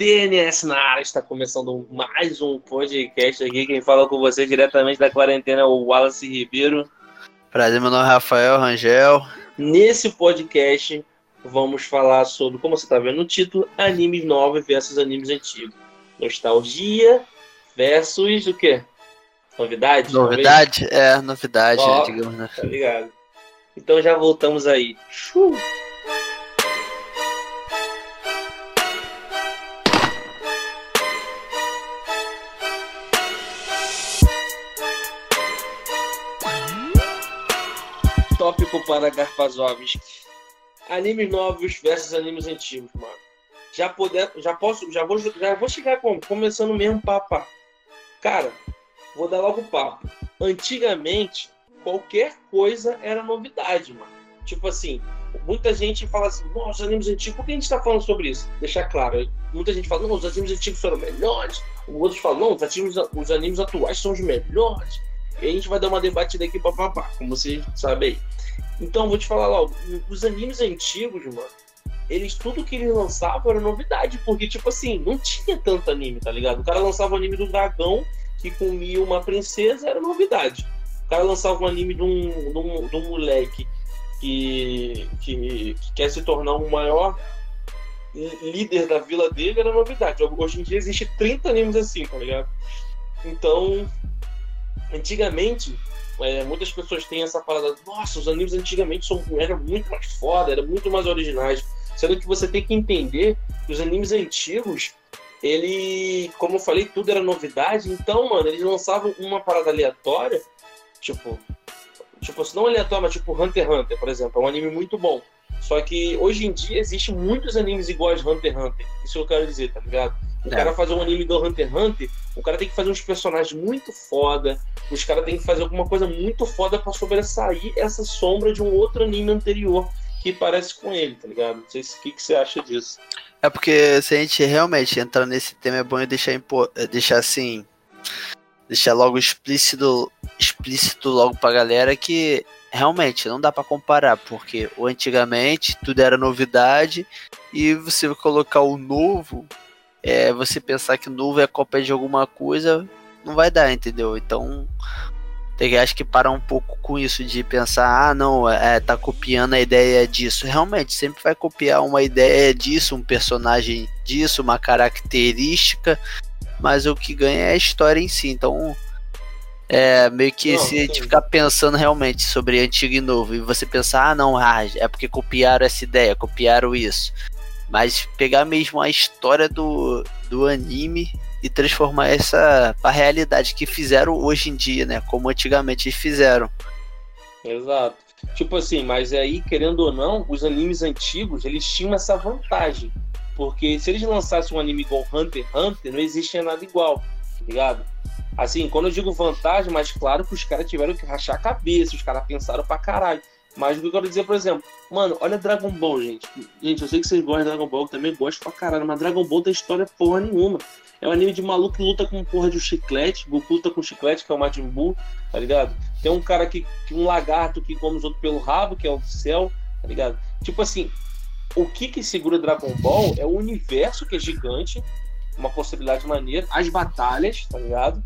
TNS na área, está começando mais um podcast aqui. Quem fala com você diretamente da quarentena é o Wallace Ribeiro. Prazer, meu nome é Rafael Rangel. Nesse podcast, vamos falar sobre, como você está vendo no título, animes novos versus animes antigos. Nostalgia versus o quê? Novidade? Novidade? Talvez? É, novidade, oh, digamos, né? Tá ligado. Então já voltamos aí. Shoo! Para Garfazovski. Animes novos versus animes antigos, mano. Já puder, já posso, já vou, já vou chegar como? Começando mesmo papo. Cara, vou dar logo o papo. Antigamente, qualquer coisa era novidade, mano. Tipo assim, muita gente fala assim, nossa, os animes antigos, por que a gente tá falando sobre isso? Deixar claro, muita gente fala, não, os animes antigos foram melhores, outros falam, não, os animes, os animes atuais são os melhores. E a gente vai dar uma debatida aqui, papapá, como você sabe aí. Então, vou te falar logo, os animes antigos, mano, eles, tudo que eles lançavam era novidade, porque, tipo assim, não tinha tanto anime, tá ligado? O cara lançava o anime do dragão que comia uma princesa, era novidade. O cara lançava um anime de um, de um, de um moleque que, que, que quer se tornar o um maior líder da vila dele, era novidade. Hoje em dia existe 30 animes assim, tá ligado? Então, antigamente, é, muitas pessoas têm essa parada, nossa, os animes antigamente são, eram muito mais foda, eram muito mais originais. Sendo que você tem que entender que os animes antigos, ele, como eu falei, tudo era novidade, então, mano, eles lançavam uma parada aleatória, tipo, tipo, se não aleatória, mas tipo Hunter x Hunter, por exemplo, é um anime muito bom. Só que hoje em dia existem muitos animes iguais Hunter x Hunter. Isso eu quero dizer, tá ligado? O é. cara fazer um anime do Hunter x Hunter, o cara tem que fazer uns personagens muito foda, os caras têm que fazer alguma coisa muito foda para sobressair essa sombra de um outro anime anterior que parece com ele, tá ligado? Não sei o que, que você acha disso. É porque se a gente realmente entrar nesse tema é bom deixar, é, deixar assim. Deixar logo explícito, explícito logo pra galera que realmente não dá para comparar, porque o antigamente tudo era novidade e você colocar o novo é, você pensar que novo é cópia de alguma coisa, não vai dar, entendeu? Então, tem, acho que parar um pouco com isso de pensar, ah, não, é, tá copiando a ideia disso. Realmente, sempre vai copiar uma ideia disso, um personagem disso, uma característica, mas o que ganha é a história em si. Então, é meio que não, se a gente ficar pensando realmente sobre antigo e novo, e você pensar, ah, não, ah, é porque copiaram essa ideia, copiaram isso. Mas pegar mesmo a história do, do anime e transformar essa pra realidade que fizeram hoje em dia, né? Como antigamente fizeram. Exato. Tipo assim, mas aí, querendo ou não, os animes antigos, eles tinham essa vantagem. Porque se eles lançassem um anime igual Hunter x Hunter, não existia nada igual, tá ligado? Assim, quando eu digo vantagem, mas claro que os caras tiveram que rachar a cabeça, os caras pensaram pra caralho. Mas o que eu quero dizer, por exemplo, mano, olha Dragon Ball, gente. Gente, eu sei que vocês gostam de Dragon Ball, eu também gosto pra caralho, mas Dragon Ball tem história porra nenhuma. É um anime de maluco que luta com porra de um chiclete, Goku luta com chiclete, que é o Majin Buu, tá ligado? Tem um cara que, um lagarto que come os outros pelo rabo, que é o céu, tá ligado? Tipo assim, o que que segura Dragon Ball é o universo que é gigante, uma possibilidade maneira, as batalhas, tá ligado?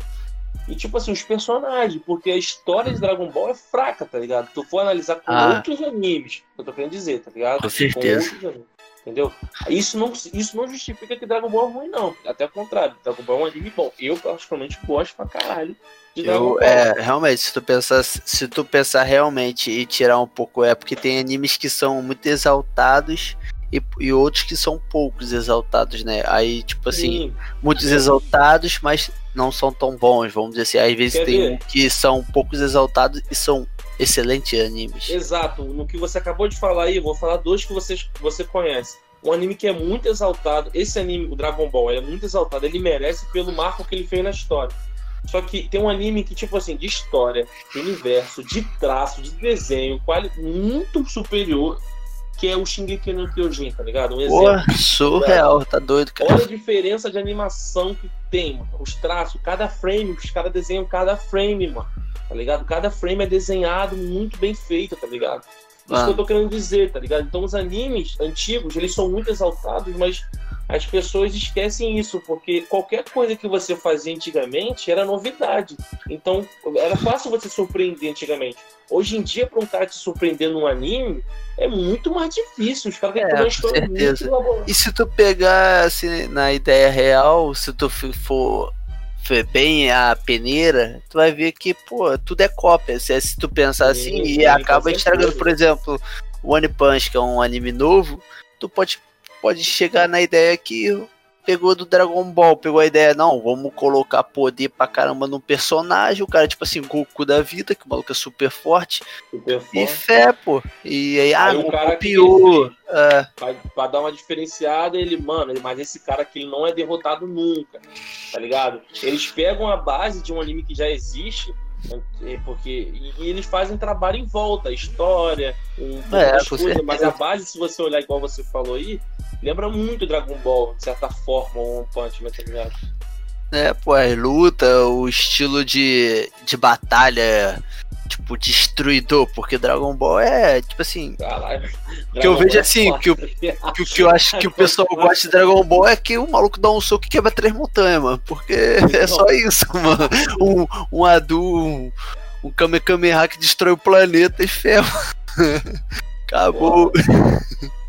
E, tipo assim, os personagens, porque a história de Dragon Ball é fraca, tá ligado? Tu for analisar com ah. outros animes, que eu tô querendo dizer, tá ligado? Com certeza. Com entendeu? Isso não, isso não justifica que Dragon Ball é ruim, não. Até o contrário, Dragon Ball é um anime bom. Eu, particularmente, gosto pra caralho eu. É, realmente, se tu, pensar, se tu pensar realmente e tirar um pouco, é porque tem animes que são muito exaltados e, e outros que são poucos exaltados, né? Aí, tipo assim, Sim. muitos exaltados, mas não são tão bons, vamos dizer assim. Às vezes Quer tem um que são poucos exaltados e são excelentes animes. Exato. No que você acabou de falar aí, eu vou falar dois que você, você conhece. Um anime que é muito exaltado. Esse anime, o Dragon Ball, é muito exaltado. Ele merece pelo marco que ele fez na história. Só que tem um anime que, tipo assim, de história, de universo, de traço, de desenho, quali muito superior que é o Shingeki no Kyojin, tá ligado? Um exemplo. Pô, surreal, tá doido, cara. Olha a diferença de animação que tem, mano. Os traços, cada frame, os caras desenham cada frame, mano. Tá ligado? Cada frame é desenhado muito bem feito, tá ligado? Isso que eu tô querendo dizer, tá ligado? Então os animes antigos, eles são muito exaltados, mas as pessoas esquecem isso, porque qualquer coisa que você fazia antigamente era novidade. Então, era fácil você surpreender antigamente. Hoje em dia, para um cara te surpreender num anime, é muito mais difícil. Os caras têm é, uma história certeza. muito E se tu pegar assim, na ideia real, se tu for bem a peneira, tu vai ver que, pô, tudo é cópia. Se, se tu pensar assim, sim, e acaba estragando, por exemplo, One Punch, que é um anime novo, tu pode pode chegar na ideia que pegou do Dragon Ball, pegou a ideia, não, vamos colocar poder pra caramba num personagem, o cara, tipo assim, Goku da vida, que o maluco é super forte. Super forte. E fé, pô. E aí, ah, o cara copiou. É. Pra, pra, dar uma diferenciada, ele, mano, mas esse cara aqui ele não é derrotado nunca, tá ligado? Eles pegam a base de um anime que já existe porque e, eles fazem trabalho em volta, história, um é, coisas, mas a base, se você olhar igual você falou aí, lembra muito Dragon Ball, de certa forma, o One Punch Man, tá ligado? É, pô, a luta, o estilo de, de batalha tipo, destruidor, porque Dragon Ball é, tipo assim. Caralho. Que eu vejo é assim, que, o, que o que eu acho que o pessoal gosta de Dragon Ball é que o maluco dá um soco e quebra três montanhas, mano. Porque é só isso, mano. Um, um Adu, um, um Kamehameha que destrói o planeta e ferro. Acabou.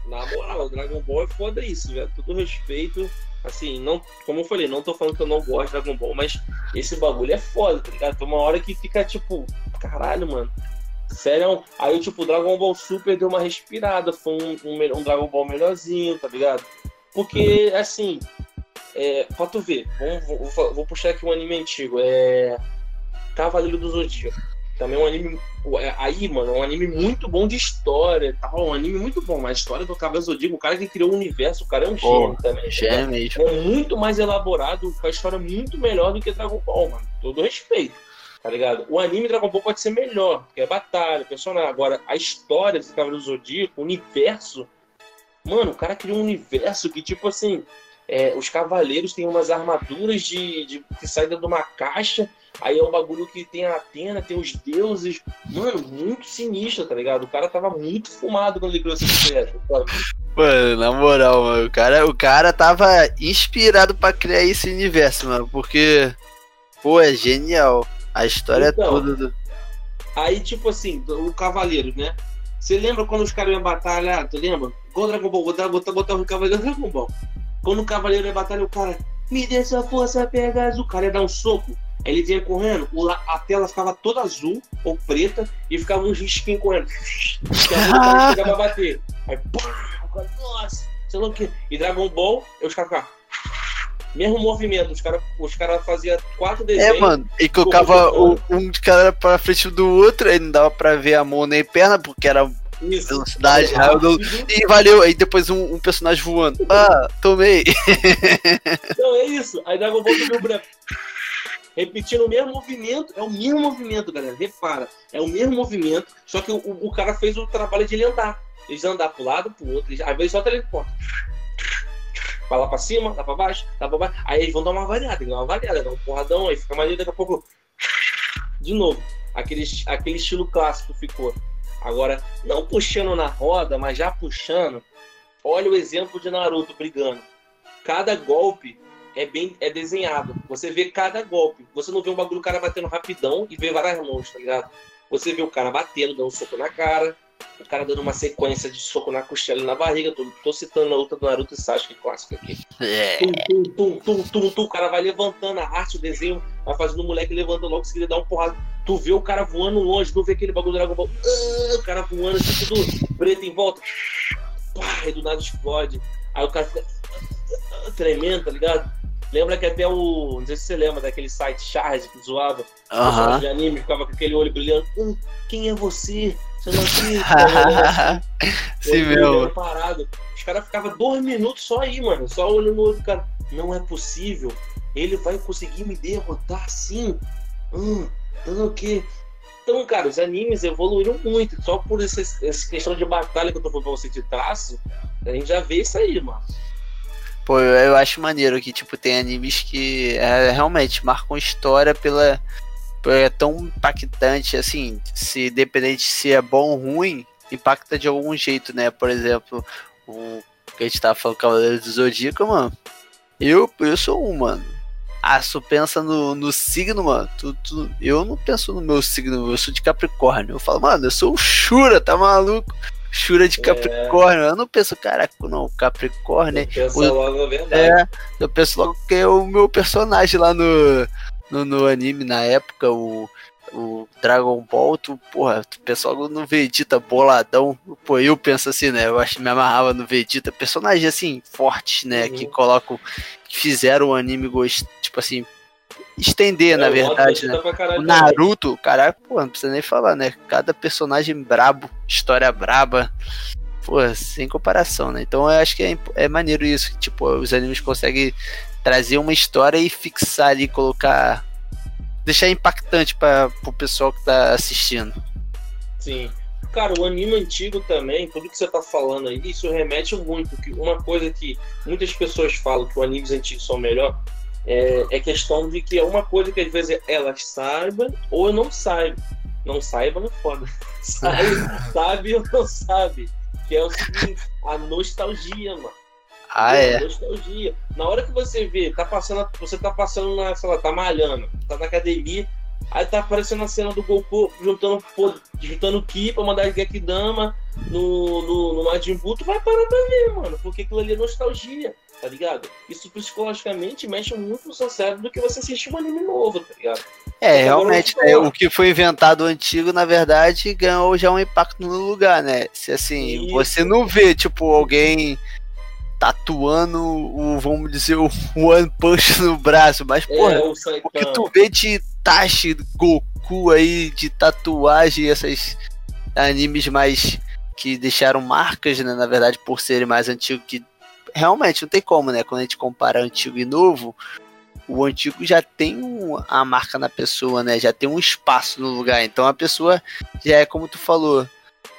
Na moral, Dragon Ball é foda isso, velho. Todo respeito Assim, não, como eu falei, não tô falando que eu não gosto de Dragon Ball, mas esse bagulho é foda, tá ligado? Tem uma hora que fica tipo, caralho, mano. Sério? Aí, tipo, o Dragon Ball Super deu uma respirada, foi um, um, um Dragon Ball melhorzinho, tá ligado? Porque, assim, é, pra tu ver, vamos, vou, vou puxar aqui um anime antigo, é. Cavaleiro do Zodíaco. Também é um anime. É, aí, mano, é um anime muito bom de história tal. Um anime muito bom. Mas a história do Cavaleiro Zodíaco, o cara que criou o universo, o cara é um gênio também. Tá gênio mesmo. É muito mais elaborado, com a história muito melhor do que Dragon Ball, mano. Todo respeito. Tá ligado? O anime Dragon Ball pode ser melhor, porque é batalha, personagem. Agora, a história desse Cavaleiro Zodíaco, o universo. Mano, o cara criou um universo que, tipo assim. É, os cavaleiros têm umas armaduras de, de que saem de uma caixa Aí é um bagulho que tem a Atena, tem os deuses. Mano, muito sinistro, tá ligado? O cara tava muito fumado quando ele criou essa ideia. Mano, na moral, mano, o cara, o cara tava inspirado para criar esse universo, mano, porque, pô, é genial. A história então, é toda do... Aí, tipo assim, o Cavaleiro, né? Você lembra quando os caras iam batalhar? Tu lembra? Igual o Dragon Ball, botar, botar, botar o Cavaleiro Dragon Ball. Quando o Cavaleiro ia batalhar, o cara, me dê sua força, pega azul. O cara ia dar um soco. Ele vinha correndo, a tela ficava toda azul ou preta e ficava um risquinho correndo. Que a chegava a bater. Aí, pá, nossa, sei lá o que. E Dragon Ball, caras ficavam. Mesmo movimento, os caras os cara faziam quatro é, desenhos. É, mano, e colocava o, um de cada pra frente do outro, aí não dava pra ver a mão nem perna, porque era isso. Velocidade, rápido. E valeu. Aí depois um, um, personagem voando. Ah, tomei. Não, é isso. Aí Dragon Ball do meu branco repetindo o mesmo movimento, é o mesmo movimento, galera. Repara, é o mesmo movimento, só que o, o cara fez o trabalho de ele andar. Eles andar pro lado, pro outro, eles, às vezes só teleporta. Vai lá pra cima, lá pra baixo, lá pra baixo. Aí eles vão dar uma variada, dar uma variada, dar um porradão, aí fica mais daqui a pouco. De novo, aquele, aquele estilo clássico ficou. Agora, não puxando na roda, mas já puxando. Olha o exemplo de Naruto brigando. Cada golpe é bem é desenhado. Você vê cada golpe. Você não vê um bagulho o cara batendo rapidão e vê várias mãos, tá ligado? Você vê o cara batendo, dando um soco na cara, o cara dando uma sequência de soco na costela e na barriga. Tô, tô citando a luta do Naruto e Sasuke clássica aqui. É. Tum, tum, tum, tum, tum, O cara vai levantando a arte, o desenho, vai fazendo o moleque levantando logo, seguida dá um porrada. Tu vê o cara voando longe, tu vê aquele bagulho do Dragon Ball. Uh, o cara voando assim, tudo preto em volta. Pá, e do nada explode. Aí o cara fica tremendo, tá ligado? Lembra que até o. Não sei se você lembra daquele site Charge que zoava uh -huh. de anime, ficava com aquele olho brilhando. Hum, quem é você? Você não Sim, meu. Parado. Os caras ficavam dois minutos só aí, mano. Só olhando no olho do cara. Não é possível. Ele vai conseguir me derrotar assim. Hum, então o quê? Então, cara, os animes evoluíram muito. Só por essa, essa questão de batalha que eu tô falando pra você de traço, a gente já vê isso aí, mano. Pô, eu acho maneiro que, tipo, tem animes que é, realmente marcam história pela. É tão impactante, assim, se dependente se é bom ou ruim, impacta de algum jeito, né? Por exemplo, o que a gente tava falando Cavaleiro do Zodíaco, mano. Eu, eu sou um, mano. Ah, tu pensa no, no signo, mano. Tu, tu, eu não penso no meu signo, eu sou de Capricórnio. Eu falo, mano, eu sou o Shura, tá maluco? Shura de é. Capricórnio. É. Eu não penso, caraca, não, Capricórnio. Pensa logo a verdade. É, eu penso logo que é o meu personagem lá no, no, no anime na época, o o Dragon Ball, tu, porra, pensa logo no Vegeta boladão. Pô, eu penso assim, né? Eu acho que me amarrava no Vegeta. Personagem assim, forte, né? Uhum. Que colocam. Que fizeram o anime tipo assim. Estender, é, na verdade, né? O Naruto, cara, pô, não precisa nem falar, né? Cada personagem brabo, história braba. Pô, sem comparação, né? Então eu acho que é, é maneiro isso. Tipo, os animes conseguem trazer uma história e fixar ali, colocar deixar impactante para o pessoal que tá assistindo. Sim. Cara, o anime antigo também, tudo que você tá falando aí, isso remete muito. Que uma coisa que muitas pessoas falam que os animes antigos são melhor é, é questão de que é uma coisa que às vezes elas saibam ou não saibam. Não saibam é foda. Sabe, sabe ou não sabe. Que é o seguinte, a nostalgia, mano. Ah, é. Nostalgia. Na hora que você vê, tá passando, você tá passando na, sei lá, tá malhando, tá na academia, aí tá aparecendo a cena do Goku juntando, juntando Ki pra mandar Gekidama no, no, no Majin Buu, tu vai parar pra ver, mano, porque aquilo ali é nostalgia, tá ligado? Isso psicologicamente mexe muito no seu cérebro do que você assistir um anime novo, tá ligado? É, realmente, né, o que foi inventado antigo, na verdade, ganhou já um impacto no lugar, né? Se assim, Isso. você não vê, tipo, alguém tatuando o, vamos dizer, o One Punch no braço, mas, é, porra, o que tu vê de Tashi, Goku aí, de tatuagem, esses animes mais que deixaram marcas, né, na verdade, por serem mais antigos, que realmente não tem como, né, quando a gente compara antigo e novo, o antigo já tem um, a marca na pessoa, né, já tem um espaço no lugar, então a pessoa já é como tu falou,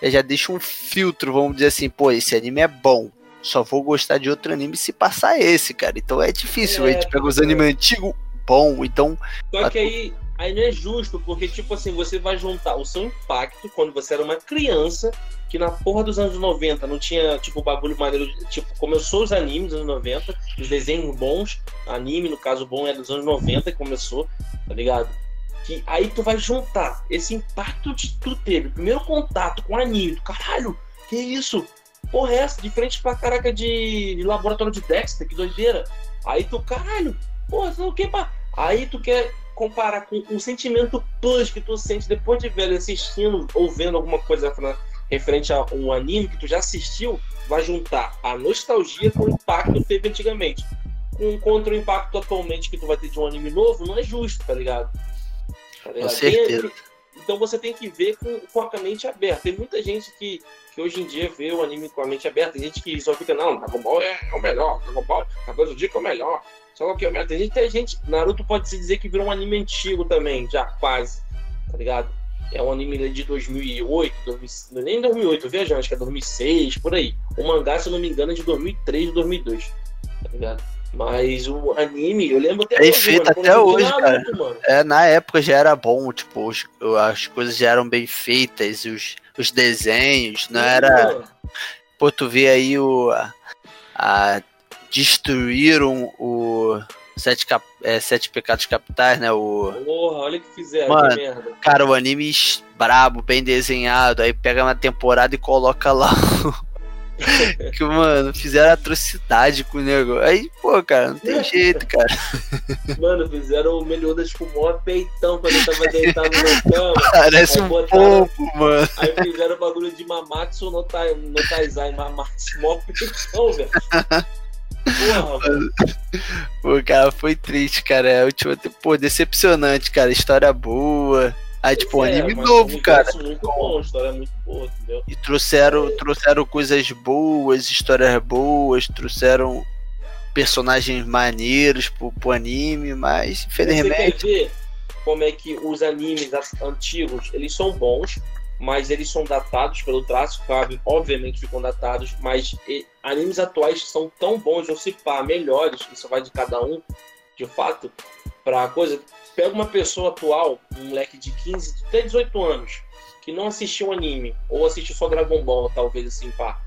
já deixa um filtro, vamos dizer assim, pô, esse anime é bom, só vou gostar de outro anime se passar esse, cara. Então é difícil. É, a gente pega os animes antigos, bom, então. Só que aí, aí não é justo, porque, tipo assim, você vai juntar o seu impacto quando você era uma criança, que na porra dos anos 90 não tinha, tipo, bagulho maneiro. Tipo, começou os animes dos anos 90, os desenhos bons, anime, no caso bom, é dos anos 90 que começou, tá ligado? Que aí tu vai juntar esse impacto que tu teve, primeiro contato com o anime, do caralho, que isso? Porra, é essa? De frente pra caraca de, laboratório de Dexter, que doideira. Aí tu, caralho, porra, não quer pra... Aí tu quer comparar com o sentimento plus que tu sente depois de velho assistindo ou vendo alguma coisa referente a um anime que tu já assistiu, vai juntar a nostalgia com o impacto que teve antigamente. Com, contra o impacto atualmente que tu vai ter de um anime novo, não é justo, tá ligado? Tá ligado? Com certeza. Então você tem que ver com, com a mente aberta. Tem muita gente que que hoje em dia vê o anime com a mente aberta. Tem gente que só fica, não, Dragon Ball é, é o melhor, Dragon Ball, Cavaleiro do Dia é o melhor. Só que é o melhor. Tem gente, tem gente, Naruto pode se dizer que virou um anime antigo também, já quase, tá ligado? É um anime de 2008, 2000, nem 2008, veja, acho que é 2006, por aí. O mangá, se eu não me engano, é de 2003, 2002, tá ligado? Mas o anime, eu lembro até é hoje. feito até hoje, cara. é, na época já era bom, tipo, os, as coisas já eram bem feitas, os os desenhos, não era. Pô, tu vê aí o. A, a destruíram o. Sete, cap, é, sete Pecados Capitais, né? O... Porra, olha o que fizeram, Mano, que merda. Cara, o anime brabo, bem desenhado, aí pega uma temporada e coloca lá que, mano, fizeram atrocidade com o nego. Aí, pô, cara, não tem jeito, cara. Mano, fizeram o Meliodas com o maior peitão quando ele tava deitado na cama. Parece um botaram, pouco, mano. Aí fizeram o bagulho de Mamatsu no, tai, no Taizai, Mamatsu, maior peitão, velho. Porra, mano. Pô, cara, foi triste, cara. É, última, pô, decepcionante, cara. História boa. Aí, tipo, um é, anime novo, cara. Muito bom, história muito boa, entendeu? E trouxeram, é. trouxeram coisas boas, histórias boas, trouxeram personagens maneiros pro, pro anime, mas infelizmente. Você quer ver como é que os animes antigos eles são bons, mas eles são datados pelo traço, sabe? Obviamente ficam datados, mas e, animes atuais são tão bons, ou se pá, melhores, isso vai de cada um, de fato, pra coisa pega uma pessoa atual, um moleque de 15, até 18 anos, que não assistiu anime, ou assiste só Dragon Ball, talvez assim, pá.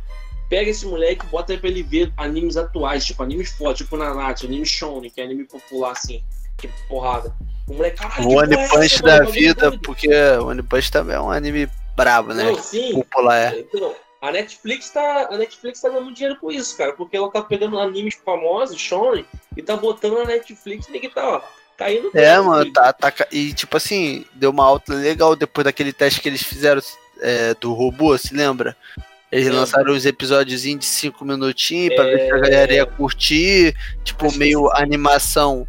Pega esse moleque e bota pra ele ver animes atuais, tipo animes fortes, tipo Nanatsu, anime shonen, que é anime popular assim, que porrada. O moleque, caralho, O One é Punch mano? da Bagulho vida, porque o One Punch também é um anime brabo, né? Não, sim. Popular. é. Então, a Netflix tá, a Netflix tá ganhando dinheiro com isso, cara, porque ela tá pegando animes famosos, shonen, e tá botando na Netflix e ninguém tá, ó, caindo É, dentro, mano, tá, tá. E tipo assim, deu uma alta legal depois daquele teste que eles fizeram é, do robô, se lembra? Eles Lembro. lançaram uns episódios de 5 minutinhos pra ver se a É. galera ia curtir, tipo, Acho que meio sim. animação.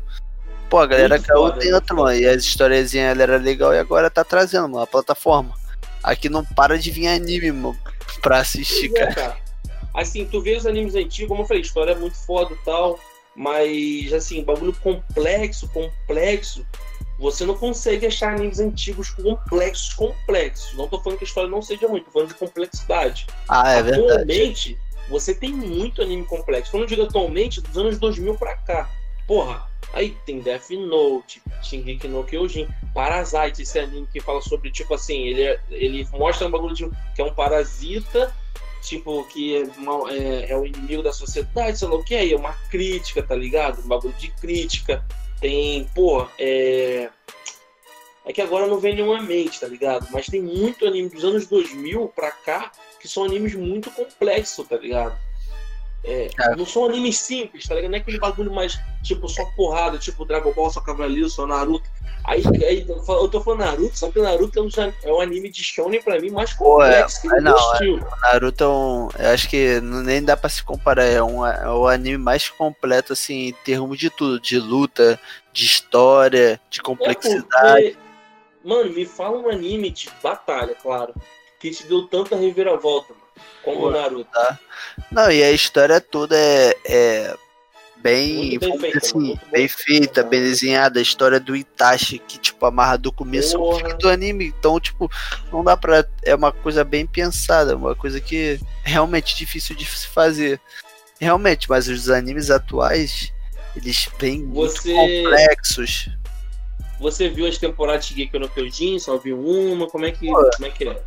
Pô, a galera Muito caiu foda, dentro, mano. E as historiezinhas era legal e agora tá trazendo, mano, a plataforma. Aqui não para de vir anime, mano, pra assistir, é, cara. cara. Assim, tu vê os animes antigos, como eu falei, a história é muito foda e tal, mas, assim, bagulho complexo, complexo, você não consegue achar animes antigos complexos, complexos. Não tô falando que a história não seja muito, tô falando de complexidade. Ah, é verdade. atualmente, você tem muito anime complexo. Quando eu digo atualmente, dos anos 2000 pra cá. Porra, aí tem Death Note, Shingeki no Kyojin, Parasite, esse anime que fala sobre, tipo assim, ele, é- ele mostra um bagulho de, que é um parasita, tipo, que é, mal- é, é o inimigo da sociedade, sei lá o que, aí é uma crítica, tá ligado? Um bagulho de crítica. Tem, pô, é. É que agora não vem nenhuma mente, tá ligado? Mas tem muito anime dos anos 2000 pra cá que são animes muito complexos, tá ligado? É, É. Não são animes simples, tá ligado? Não é aquele bagulho mais, tipo, só porrada, tipo Dragon Ball, só Cavaleiro, só Naruto. Aí, aí eu tô falando Naruto, só que Naruto é um, é um anime de shonen pra mim mais Pô, é, complexo que o não, meu estilo. Naruto é um. Eu acho que nem dá pra se comparar. É, um, é o anime mais completo, assim, em termos de tudo: de luta, de história, de É complexidade. porque, mano, me fala um anime de batalha, claro, que te deu tanta reviravolta, mano, como Pô, o Naruto. Não, e a história toda é, é bem, Muito bem dizer feita, assim, muito bem bem feita, bem desenhada. A história do Itachi, que, tipo, amarra do começo ao fim do anime. Então, tipo, não dá pra. É uma coisa bem pensada, uma coisa que é realmente difícil de se fazer. Realmente, mas os animes atuais, eles vêm muito Você- complexos. Você viu as temporadas de Shingeki no Kyojin? Só viu uma? Como é que, Pô. como é, que é?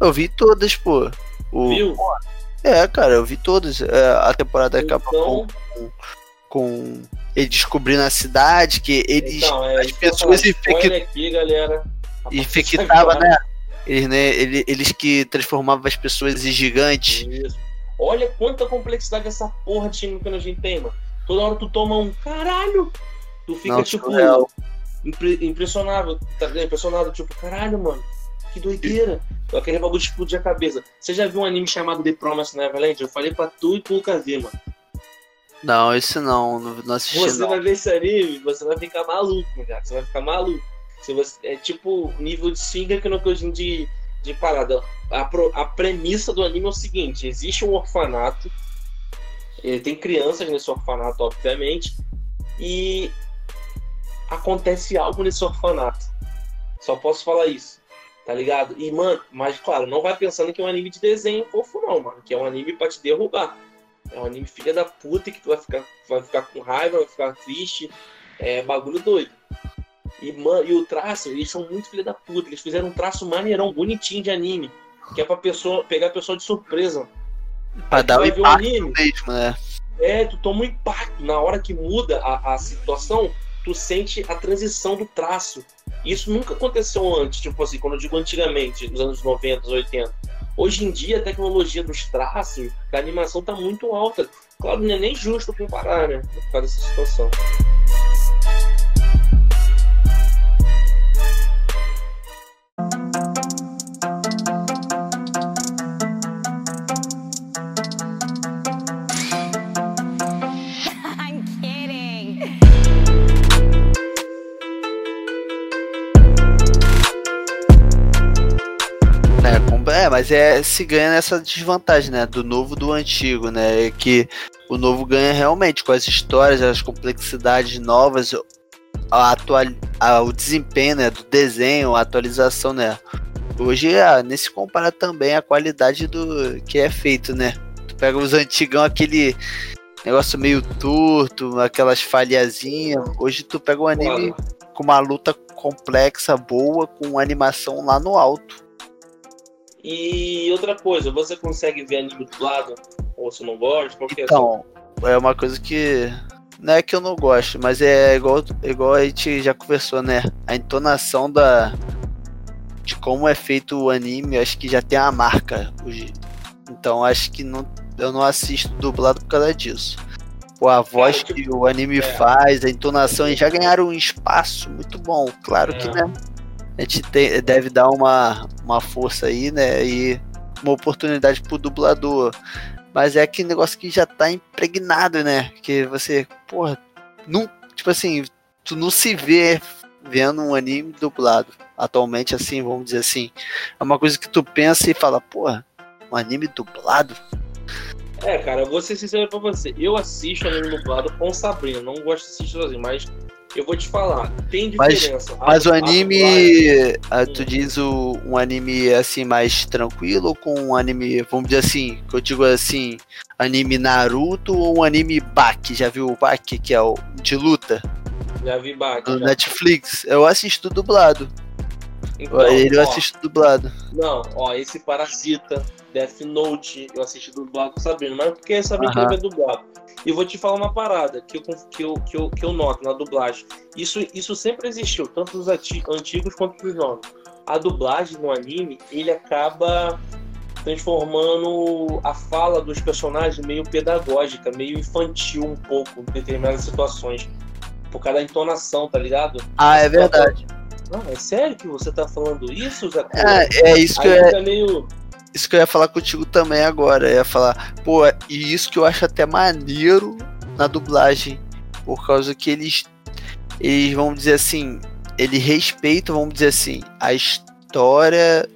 Eu vi todas, pô. O, Viu? É, cara, eu vi todas. É, a temporada acaba com, Então, com ele descobrindo a cidade, que eles então é, as que pessoas falar, infec- spoiler aqui, galera. A infectavam, de né? Eles, né? ele- Eles que transformavam as pessoas em gigantes. Isso. Olha quanta complexidade essa porra de Shingeki no Kyojin tem, mano. Toda hora tu toma um caralho. Tu fica, Não, tipo, surreal. impre- impressionável, tá impressionado, tipo, caralho, mano, que doideira. Aquele bagulho de explodir a cabeça. Você já viu um anime chamado The Promised Neverland? Eu falei pra tu e pro ver, mano. Não, esse não, não, assisti. Você não. vai ver esse anime, você vai ficar maluco, cara. Você vai ficar maluco. Se você, é tipo nível de Shingeki no Kyojin de, de parada. A, pro- a premissa do anime é o seguinte: existe um orfanato, eh, tem crianças nesse orfanato, obviamente, e acontece algo nesse orfanato. Só posso falar isso, tá ligado? E, mano, mas claro, não vai pensando que é um anime de desenho fofo, não, mano. Que é um anime pra te derrubar. É um anime filha da puta que tu vai ficar, vai ficar com raiva, vai ficar triste. É bagulho doido. E, man, e o traço, eles são muito filha da puta. Eles fizeram um traço maneirão, bonitinho de anime. Que é pra pessoa, pegar a pessoa de surpresa. Pra Aí dar o impacto anime, mesmo, né? é, tu toma um impacto. Na hora que muda a, a situação, tu sente a transição do traço. Isso nunca aconteceu antes, tipo assim, quando eu digo antigamente, nos anos 90, 80. Hoje em dia, a tecnologia dos traços, da animação, tá muito alta. Claro, não é nem justo comparar, né? Por causa dessa situação. Mas é se ganha nessa desvantagem, né? Do novo do antigo, né? É que o novo ganha realmente com as histórias, as complexidades novas, a atual, a- o desempenho né, do desenho, a atualização, né? Hoje ah, nem se compara também a qualidade do que é feito, né? Tu pega os antigão, aquele negócio meio torto, aquelas falhazinhas. Hoje tu pega um anime com uma luta complexa, boa, com animação lá no alto. E outra coisa, você consegue ver anime dublado? Ou você não gosta? Qual que é Então, é uma coisa que. Não é que eu não gosto, mas é igual, igual a gente já conversou, né? A entonação da. De como é feito o anime, acho que já tem a marca. hoje. Então acho que não, eu não assisto dublado por causa disso. Pô, a voz tipo, que o anime é. faz, a entonação, eles já ganharam um espaço muito bom. Claro que, É. né? A gente tem- deve dar uma, uma força aí, né? E uma oportunidade pro dublador. Mas é aquele negócio que já tá impregnado, né? Que você, porra, não, tipo assim, tu não se vê vendo um anime dublado. Atualmente, assim, vamos dizer assim. É uma coisa que tu pensa e fala, porra, um anime dublado? É, cara, vou ser sincero pra você. Eu assisto anime dublado com Sabrina. Não gosto de assistir sozinho, mas eu vou te falar. Tem Mas- diferença. A- Mas o a anime, ah, tu diz o, um anime assim mais tranquilo ou com um anime, vamos dizer assim, que eu digo assim, anime Naruto ou um anime Baki? Já viu o Baki, que é o de luta, Já vi Baki. no já. Netflix? Eu assisto dublado. Então, Ele eu ó, assisto dublado. Não, ó, esse Parasita, Death Note, eu assisti dublado Sabrina, mas porque Aham. que é dublado. E eu vou te falar uma parada que eu, que eu, que eu, que eu noto na dublagem. Isso, isso sempre existiu, tanto nos antigos quanto nos novos. A dublagem no anime, ele acaba transformando a fala dos personagens meio pedagógica, meio infantil um pouco em determinadas situações. Por causa da entonação, tá ligado? Ah, é verdade. Não, é sério que você tá falando isso, Zé? É, é isso que eu Aí ia, fica meio. isso que eu ia falar contigo também agora. Eu ia falar, pô, e isso que eu acho até maneiro na dublagem. Por causa que eles, eles vão dizer assim, eles respeitam, vamos dizer assim, a história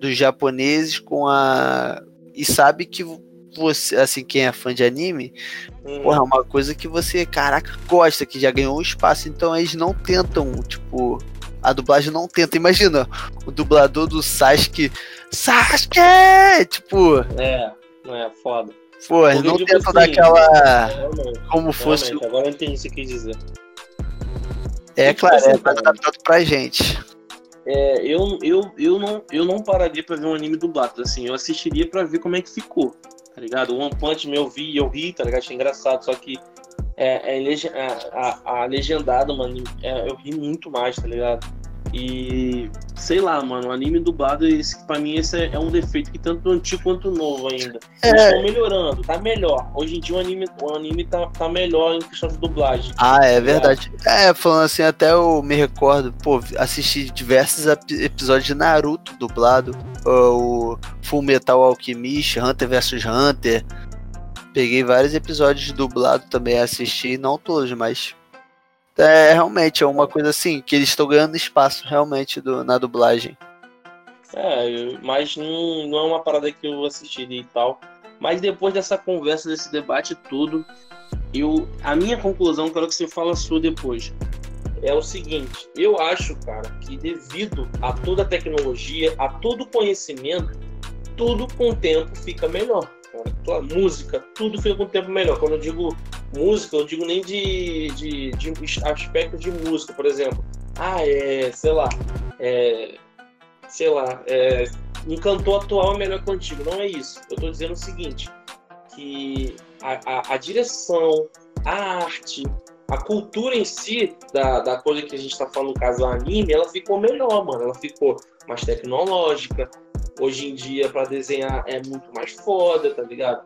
dos japoneses com a. E sabe que você, assim, quem é fã de anime, hum, porra, é uma coisa que você, caraca, gosta, que já ganhou um espaço, então eles não tentam, tipo. A dublagem não tenta. Imagina, o dublador do Sasuke. Sasuke! Tipo, É, é foda. pô, eles Porque, não tipo tentam dar assim, aquela. Realmente, Como fosse. agora eu entendi o que você quis dizer. É tipo claro, é assim, mais cara. adaptado pra gente. É, eu, eu, eu, não, eu não pararia pra ver um anime dublado, assim, eu assistiria pra ver como é que ficou, tá ligado? O One Punch Man eu vi, eu ri, tá ligado? Achei engraçado, só que é, é lege- a, a, a legendada, mano, é, eu ri muito mais, tá ligado? E sei lá, mano, o anime dublado, esse, pra mim, esse é, é um defeito que tanto antigo quanto novo ainda. Eles É. estão melhorando, tá melhor. Hoje em dia o anime, o anime tá, tá melhor em questão de dublagem. Ah, é verdade. É, falando assim, até eu me recordo, pô, assisti diversos ep- episódios de Naruto dublado, o Full Metal Alchemist, Hunter vs Hunter. Peguei vários episódios dublado também, assisti, não todos, mas. É, realmente, é uma coisa assim, que eles estão ganhando espaço realmente do, na dublagem. É, mas não, não é uma parada que eu assistiria e tal. Mas depois dessa conversa, desse debate tudo, eu, a minha conclusão, quero que você fale a sua depois. É o seguinte, eu acho, cara, que devido a toda a tecnologia, a todo o conhecimento, tudo com o tempo fica melhor. Cara. Tua música, tudo fica com o tempo melhor. Quando eu digo música, eu digo nem de, de, de aspecto de música, por exemplo. Ah, é, sei lá, é, sei lá, é, um cantor atual é melhor que o antigo. Não é isso. Eu tô dizendo o seguinte, que a, a, a direção, a arte, a cultura em si da, da coisa que a gente tá falando, no caso do anime, ela ficou melhor, mano. Ela ficou mais tecnológica. Hoje em dia, para desenhar, é muito mais foda, tá ligado?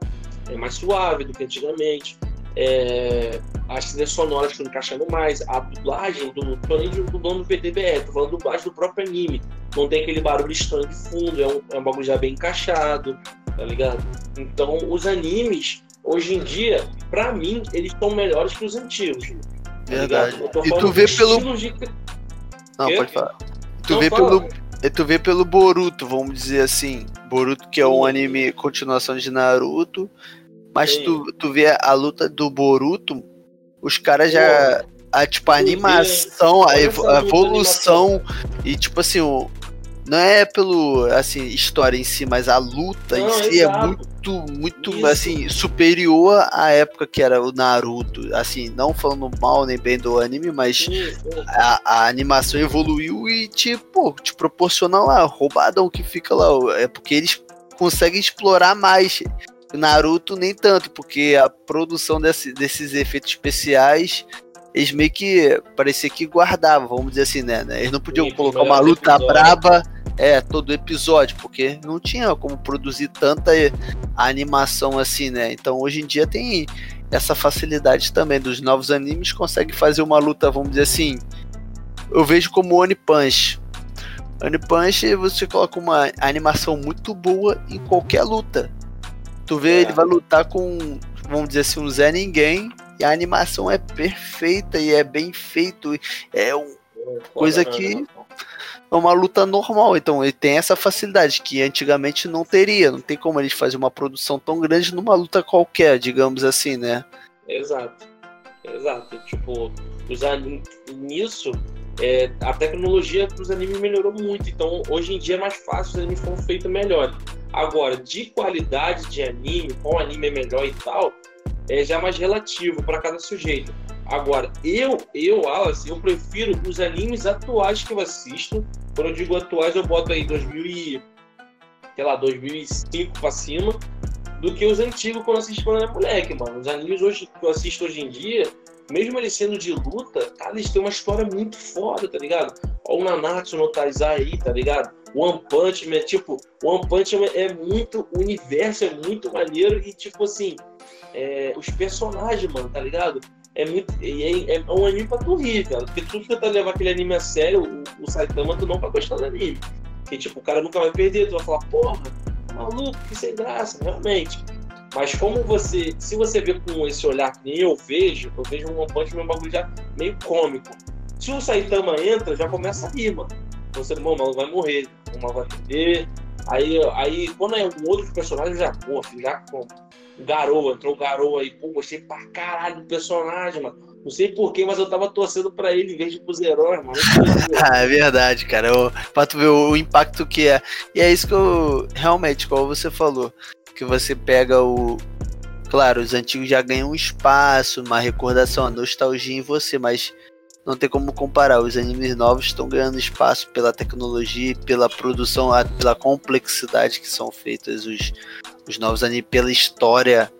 É mais suave do que antigamente. É, as trilhas sonoras estão encaixando mais. A dublagem do. Não tô nem do dono do PTBR, tô falando dublagem do próprio anime. Não tem aquele barulho estranho de fundo, é um, é um bagulho já bem encaixado, tá ligado? Então, os animes, hoje em dia, pra mim, eles estão melhores que os antigos. tá Verdade. ligado? Eu tô E tu vê pelo- de- Não, pode falar. Tu Não, vê fala. pelo, E tu vê pelo Boruto, vamos dizer assim. Boruto, que é um anime continuação de Naruto. Mas Sim. tu, tu vê a luta do Boruto, os caras já. A, tipo, a animação, a, evolução. E tipo assim, o, não é pelo assim, história em si, mas a luta em Não, si exato. é muito, muito Isso. assim, superior à época que era o Naruto. Assim, não falando mal nem bem do anime, mas a, a animação evoluiu e tipo, te proporciona lá, roubadão que fica lá. É porque eles conseguem explorar mais. Naruto nem tanto, porque a produção desse, desses efeitos especiais eles meio que parecia que guardavam, vamos dizer assim, né? né? Eles não podiam Sim, colocar uma luta episódio. braba é, todo episódio, porque não tinha como produzir tanta animação assim, né? Então hoje em dia tem essa facilidade também dos novos animes, consegue fazer uma luta, vamos dizer assim. Eu vejo como One Punch. One Punch você coloca uma animação muito boa em qualquer luta. Tu vê, é. ele vai lutar com, vamos dizer assim, um Zé Ninguém e a animação é perfeita e é bem feito. É um, coisa que é uma luta normal. Então ele tem essa facilidade que antigamente não teria. Não tem como eles fazer uma produção tão grande numa luta qualquer, digamos assim, né? Exato. Exato. Tipo, os nisso é, a tecnologia dos animes melhorou muito. Então hoje em dia é mais fácil, os animes foram feitos melhor. Agora, de qualidade de anime, qual anime é melhor e tal, é já mais relativo para cada sujeito. Agora, eu, eu, Alice, eu prefiro os animes atuais que eu assisto. Quando eu digo atuais, eu boto aí 2000 e, sei lá, 2005 para cima, do que os antigos quando eu assisti quando era moleque, mano. Os animes hoje, que eu assisto hoje em dia, mesmo eles sendo de luta, cara, eles têm uma história muito foda, tá ligado? Olha o Nanatsu no Taizai aí, tá ligado? One Punch Man, tipo, One Punch Man é muito, o universo é muito maneiro e, tipo assim, é, os personagens, mano, tá ligado? É, muito, é, é um anime pra tu rir, cara. Porque tu tenta levar aquele anime a sério, o, o Saitama, tu não vai gostar do anime. Porque, tipo, o cara nunca vai perder, tu vai falar, porra, maluco, que sem graça, realmente. Mas como você, se você vê com esse olhar que nem eu vejo, eu vejo um Punch um bagulho já meio cômico. Se o Saitama entra, já começa a rir, mano. Você, bom, o vai morrer, o mal vai perder. Aí, aí, quando é um outro personagem, já, pô, filho, já como Garoa, entrou Garoa aí, pô, gostei pra caralho do personagem, mano. Não sei porquê, mas eu tava torcendo pra ele em vez de pros heróis, mano. é verdade, cara. Eu, pra tu ver o, o, impacto que é. E é isso que eu. Realmente, como você falou, que você pega o. Claro, os antigos já ganham um espaço, uma recordação, uma nostalgia em você, mas não tem como comparar. Os animes novos estão ganhando espaço pela tecnologia, pela produção, pela complexidade que são feitas os, os novos animes, pela história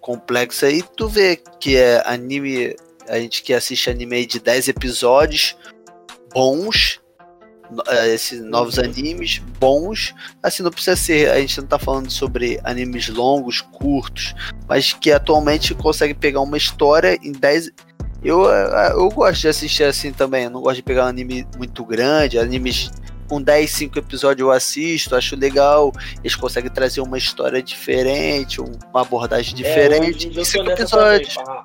complexa. E tu vê que é anime, a gente que assiste anime de 10 episódios bons, é, esses novos uhum. animes bons, assim, não precisa ser, a gente não tá falando sobre animes longos, curtos, mas que atualmente consegue pegar uma história em 10 eu, eu gosto de assistir assim também. Eu não gosto de pegar um anime muito grande, animes com 10, 5 episódios eu assisto, acho legal. Eles conseguem trazer uma história diferente, uma abordagem é, diferente. É, cinco episódios. Também,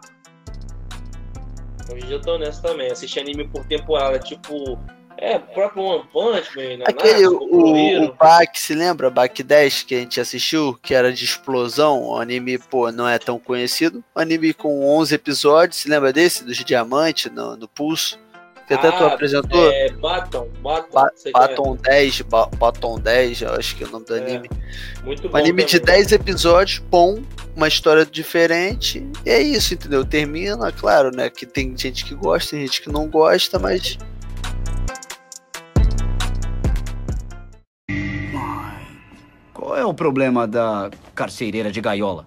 hoje eu tô nessa também. Assistir anime por temporada, tipo é, o próprio One Punch Man. Aquele, o, o Bak, se lembra? Bak 10 que a gente assistiu, que era de explosão, um anime, pô, não é tão conhecido. Um anime com 11 episódios, se lembra desse? Dos diamantes no, no pulso. Que até ah, tu apresentou. É, Baton, Baton. Ba Baton 10, ba Baton 10, eu acho que é o nome do é, anime. Muito bom. Um anime também. de 10 episódios, bom, uma história diferente. E é isso, entendeu? Termina, claro, né? Que tem gente que gosta, tem gente que não gosta, mas Qual é o problema da carcereira de gaiola?